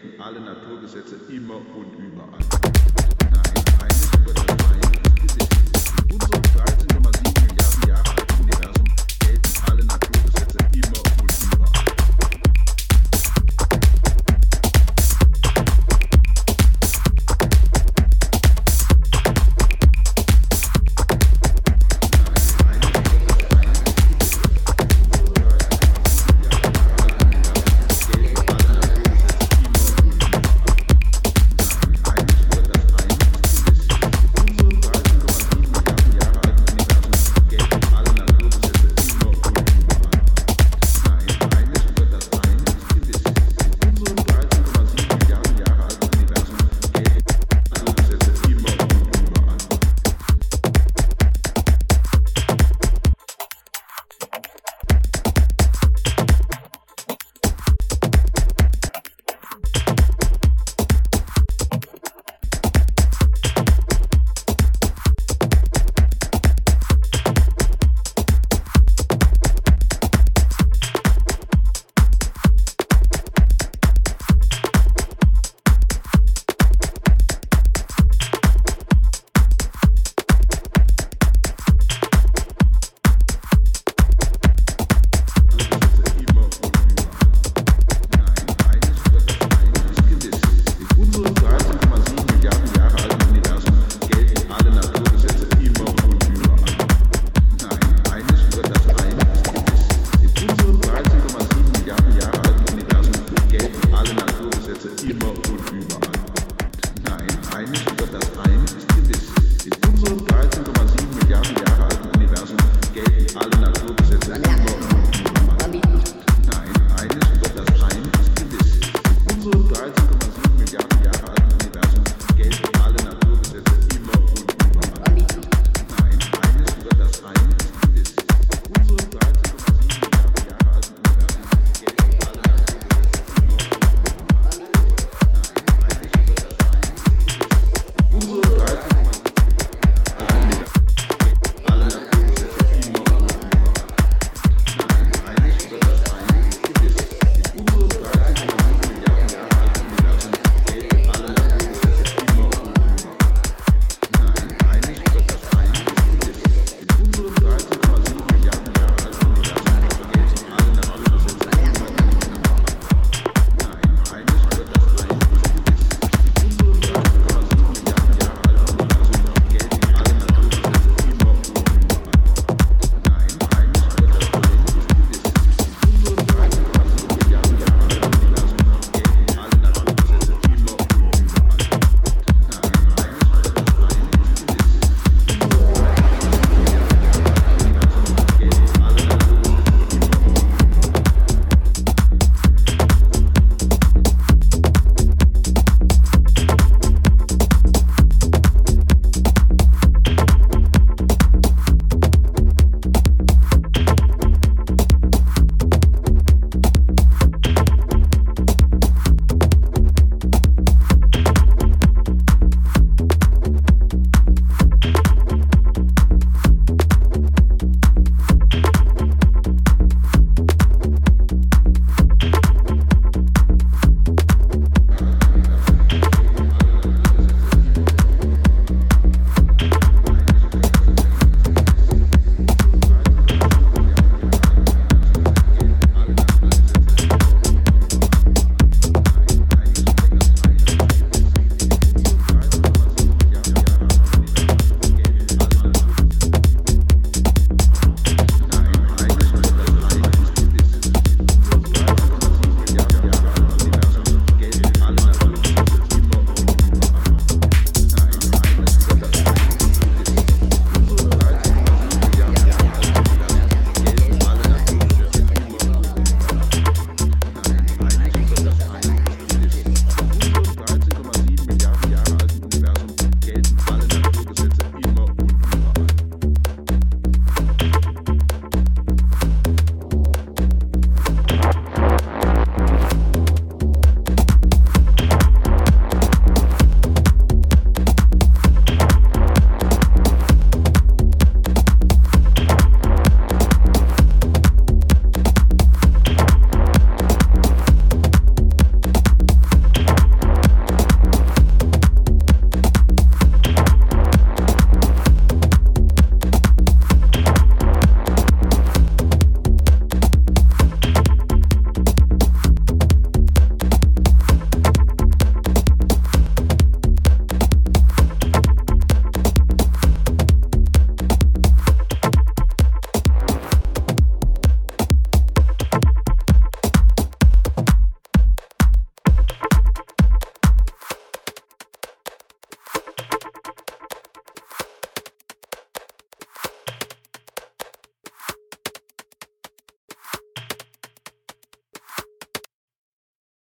gelten alle Naturgesetze immer und überall. It's Aktion ist